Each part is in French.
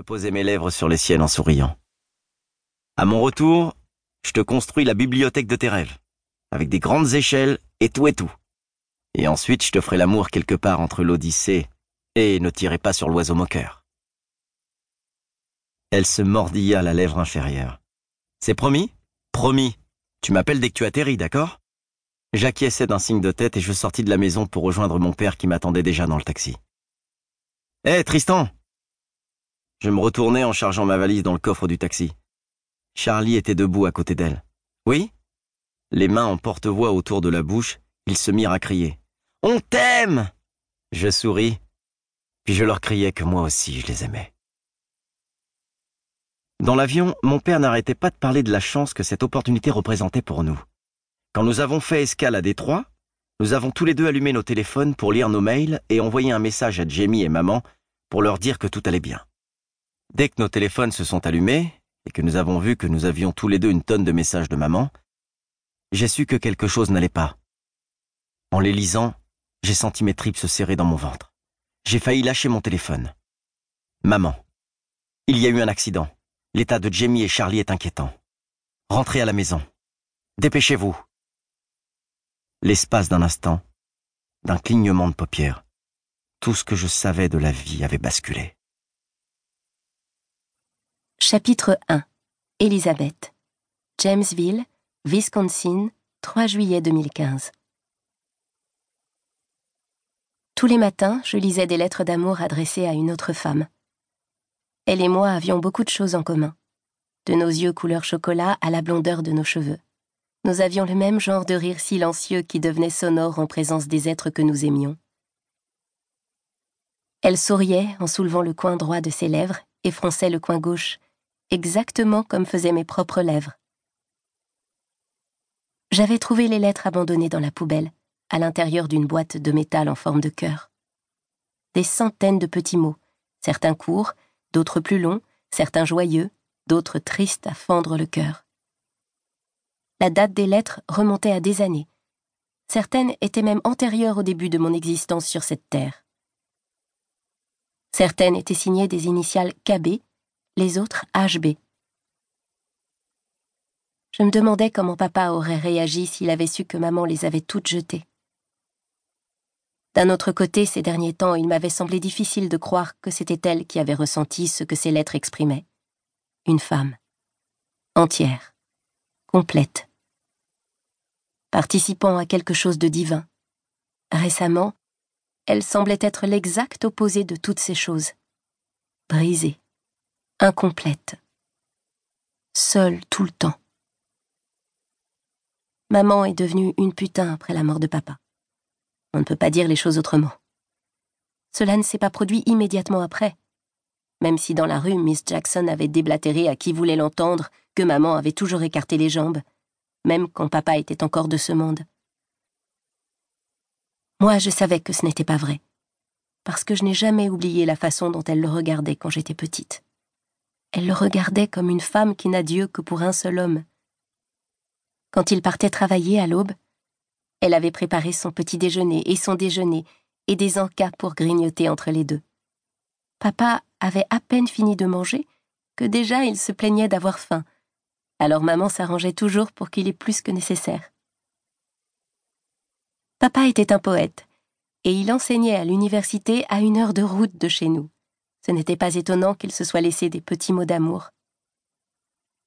Je posai mes lèvres sur les siennes en souriant. À mon retour, je te construis la bibliothèque de tes rêves, avec des grandes échelles et tout et tout. Et ensuite, je te ferai l'amour quelque part entre l'Odyssée et ne tirez pas sur l'oiseau moqueur. Elle se mordilla la lèvre inférieure. C'est promis? Promis. Tu m'appelles dès que tu atterris, d'accord? J'acquiesçai d'un signe de tête et je sortis de la maison pour rejoindre mon père qui m'attendait déjà dans le taxi. Hé, Tristan Je me retournai en chargeant ma valise dans le coffre du taxi. Charlie était debout à côté d'elle. Oui? Les mains en porte-voix autour de la bouche, ils se mirent à crier. On t'aime Je souris, puis je leur criais que moi aussi je les aimais. Dans l'avion, mon père n'arrêtait pas de parler de la chance que cette opportunité représentait pour nous. Quand nous avons fait escale à Détroit, nous avons tous les deux allumé nos téléphones pour lire nos mails et envoyer un message à Jamie et maman pour leur dire que tout allait bien. Dès que nos téléphones se sont allumés et que nous avons vu que nous avions tous les deux une tonne de messages de maman, j'ai su que quelque chose n'allait pas. En les lisant, j'ai senti mes tripes se serrer dans mon ventre. J'ai failli lâcher mon téléphone. Maman, il y a eu un accident. L'état de Jamie et Charlie est inquiétant. Rentrez à la maison. Dépêchez-vous. L'espace d'un instant, d'un clignement de paupières, tout ce que je savais de la vie avait basculé. Chapitre 1 Elisabeth Jamesville, Wisconsin, 3 juillet 2015 Tous les matins, je lisais des lettres d'amour adressées à une autre femme. Elle et moi avions beaucoup de choses en commun. De nos yeux couleur chocolat à la blondeur de nos cheveux. Nous avions le même genre de rire silencieux qui devenait sonore en présence des êtres que nous aimions. Elle souriait en soulevant le coin droit de ses lèvres et fronçait le coin gauche, exactement comme faisaient mes propres lèvres. J'avais trouvé les lettres abandonnées dans la poubelle, à l'intérieur d'une boîte de métal en forme de cœur. Des centaines de petits mots, certains courts, d'autres plus longs, certains joyeux, d'autres tristes à fendre le cœur. La date des lettres remontait à des années. Certaines étaient même antérieures au début de mon existence sur cette terre. Certaines étaient signées des initiales KB, les autres HB. Je me demandais comment papa aurait réagi s'il avait su que maman les avait toutes jetées. D'un autre côté, ces derniers temps, il m'avait semblé difficile de croire que c'était elle qui avait ressenti ce que ces lettres exprimaient. Une femme. Entière. Complète. Participant à quelque chose de divin. Récemment, elle semblait être l'exact opposé de toutes ces choses. Brisée. Incomplète. Seule tout le temps. Maman est devenue une putain après la mort de papa. On ne peut pas dire les choses autrement. Cela ne s'est pas produit immédiatement après. Même si dans la rue, Miss Jackson avait déblatéré à qui voulait l'entendre que maman avait toujours écarté les jambes, même quand papa était encore de ce monde. Moi, je savais que ce n'était pas vrai, parce que je n'ai jamais oublié la façon dont elle le regardait quand j'étais petite. Elle le regardait comme une femme qui n'a Dieu que pour un seul homme. Quand il partait travailler à l'aube, elle avait préparé son petit déjeuner et son déjeuner et des encas pour grignoter entre les deux. Papa avait à peine fini de manger que déjà il se plaignait d'avoir faim. Alors maman s'arrangeait toujours pour qu'il ait plus que nécessaire. Papa était un poète, et il enseignait à l'université à une heure de route de chez nous. Ce n'était pas étonnant qu'il se soit laissé des petits mots d'amour.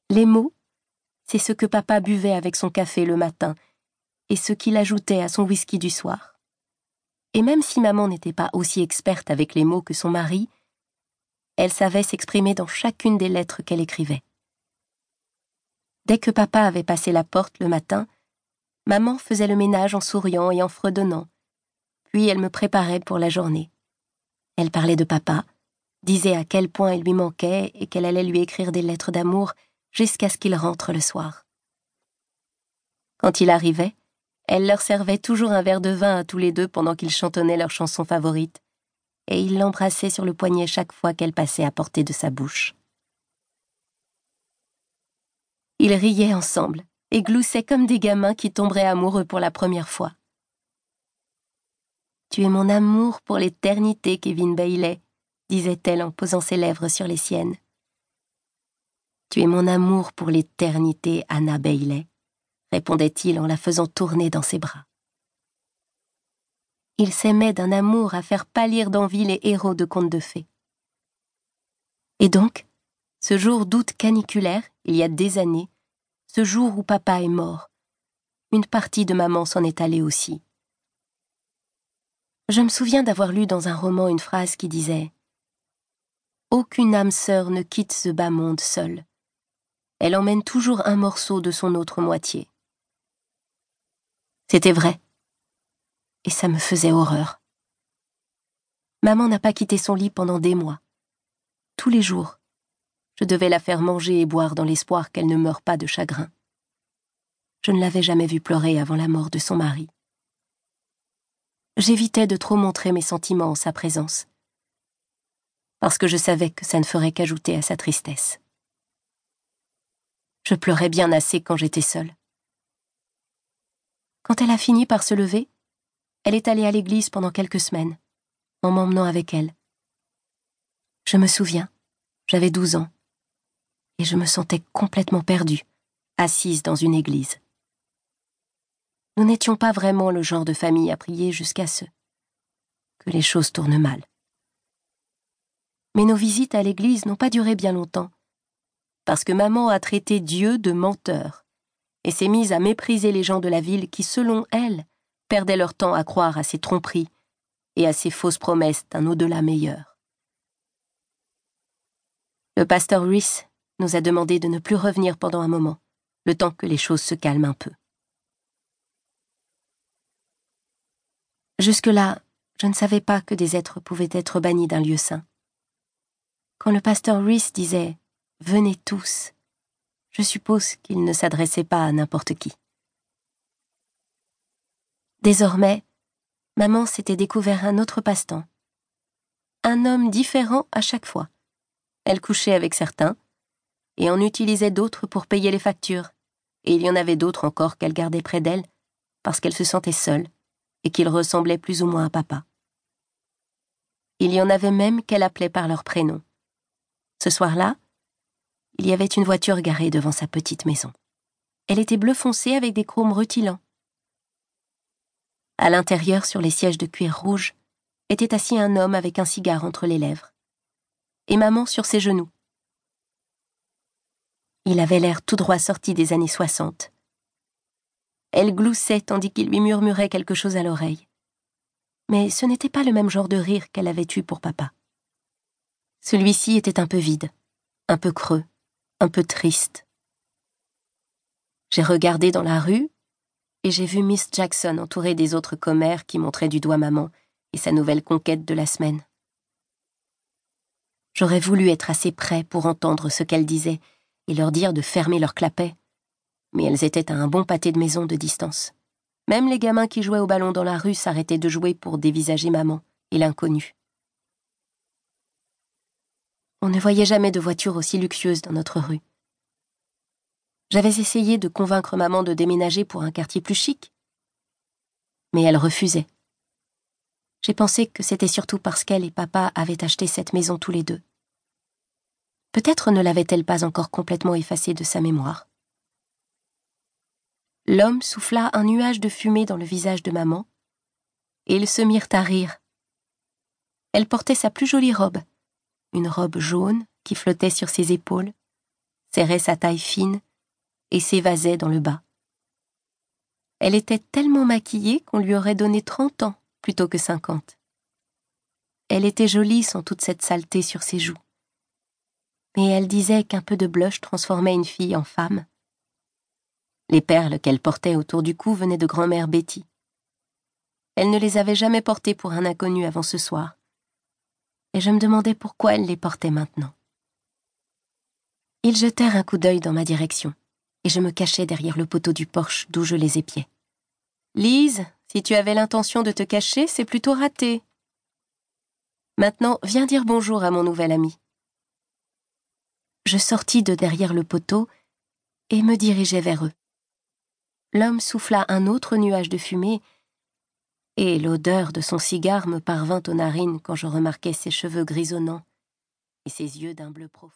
Les mots, c'est ce que papa buvait avec son café le matin et ce qu'il ajoutait à son whisky du soir. Et même si maman n'était pas aussi experte avec les mots que son mari, elle savait s'exprimer dans chacune des lettres qu'elle écrivait. Dès que papa avait passé la porte le matin, maman faisait le ménage en souriant et en fredonnant, puis elle me préparait pour la journée. Elle parlait de papa, disait à quel point il lui manquait et qu'elle allait lui écrire des lettres d'amour jusqu'à ce qu'il rentre le soir. Quand il arrivait, elle leur servait toujours un verre de vin à tous les deux pendant qu'ils chantonnaient leur chanson favorite, et il l'embrassait sur le poignet chaque fois qu'elle passait à portée de sa bouche. Ils riaient ensemble et gloussaient comme des gamins qui tomberaient amoureux pour la première fois. Tu es mon amour pour l'éternité, Kevin Bailey, disait-elle en posant ses lèvres sur les siennes. Tu es mon amour pour l'éternité, Anna Bailey, répondait-il en la faisant tourner dans ses bras. Il s'aimait d'un amour à faire pâlir d'envie les héros de contes de fées. Et donc, ce jour d'août caniculaire, il y a des années, ce jour où papa est mort, une partie de maman s'en est allée aussi. Je me souviens d'avoir lu dans un roman une phrase qui disait Aucune âme sœur ne quitte ce bas monde seule. Elle emmène toujours un morceau de son autre moitié. C'était vrai. Et ça me faisait horreur. Maman n'a pas quitté son lit pendant des mois. Tous les jours, je devais la faire manger et boire dans l'espoir qu'elle ne meure pas de chagrin. Je ne l'avais jamais vue pleurer avant la mort de son mari. J'évitais de trop montrer mes sentiments en sa présence, parce que je savais que ça ne ferait qu'ajouter à sa tristesse. Je pleurais bien assez quand j'étais seule. Quand elle a fini par se lever, elle est allée à l'église pendant quelques semaines, en m'emmenant avec elle. Je me souviens, j'avais douze ans, et je me sentais complètement perdue, assise dans une église. Nous n'étions pas vraiment le genre de famille à prier jusqu'à ce que les choses tournent mal. Mais nos visites à l'église n'ont pas duré bien longtemps, parce que maman a traité Dieu de menteur, et s'est mise à mépriser les gens de la ville qui, selon elle, perdaient leur temps à croire à ses tromperies et à ses fausses promesses d'un au-delà meilleur. Le pasteur Rhys nous a demandé de ne plus revenir pendant un moment, le temps que les choses se calment un peu. Jusque-là, je ne savais pas que des êtres pouvaient être bannis d'un lieu saint. Quand le pasteur Rhys disait Venez tous, je suppose qu'il ne s'adressait pas à n'importe qui. Désormais, maman s'était découvert un autre passe-temps. Un homme différent à chaque fois. Elle couchait avec certains, et en utilisait d'autres pour payer les factures, et il y en avait d'autres encore qu'elle gardait près d'elle, parce qu'elle se sentait seule, et qu'ils ressemblaient plus ou moins à papa. Il y en avait même qu'elle appelait par leur prénom. Ce soir-là, il y avait une voiture garée devant sa petite maison. Elle était bleu foncé avec des chromes rutilants. À l'intérieur, sur les sièges de cuir rouge, était assis un homme avec un cigare entre les lèvres, et maman sur ses genoux. Il avait l'air tout droit sorti des années soixante. Elle gloussait tandis qu'il lui murmurait quelque chose à l'oreille. Mais ce n'était pas le même genre de rire qu'elle avait eu pour papa. Celui-ci était un peu vide, un peu creux, un peu triste. J'ai regardé dans la rue et j'ai vu Miss Jackson entourée des autres commères qui montraient du doigt maman et sa nouvelle conquête de la semaine. J'aurais voulu être assez près pour entendre ce qu'elle disait et leur dire de fermer leurs clapets, mais elles étaient à un bon pâté de maison de distance. Même les gamins qui jouaient au ballon dans la rue s'arrêtaient de jouer pour dévisager maman et l'inconnu. On ne voyait jamais de voiture aussi luxueuse dans notre rue. J'avais essayé de convaincre maman de déménager pour un quartier plus chic, mais elle refusait. J'ai pensé que c'était surtout parce qu'elle et papa avaient acheté cette maison tous les deux. Peut-être ne l'avait-elle pas encore complètement effacée de sa mémoire. L'homme souffla un nuage de fumée dans le visage de maman, et ils se mirent à rire. Elle portait sa plus jolie robe, une robe jaune qui flottait sur ses épaules, serrait sa taille fine et s'évasait dans le bas. Elle était tellement maquillée qu'on lui aurait donné trente ans plutôt que cinquante. Elle était jolie sans toute cette saleté sur ses joues. Mais elle disait qu'un peu de blush transformait une fille en femme. Les perles qu'elle portait autour du cou venaient de grand-mère Betty. Elle ne les avait jamais portées pour un inconnu avant ce soir et je me demandais pourquoi elle les portait maintenant. Ils jetèrent un coup d'œil dans ma direction, et je me cachai derrière le poteau du porche d'où je les épiais. Lise, si tu avais l'intention de te cacher, c'est plutôt raté. Maintenant, viens dire bonjour à mon nouvel ami. Je sortis de derrière le poteau et me dirigeai vers eux. L'homme souffla un autre nuage de fumée, et l'odeur de son cigare me parvint aux narines quand je remarquai ses cheveux grisonnants et ses yeux d'un bleu profond.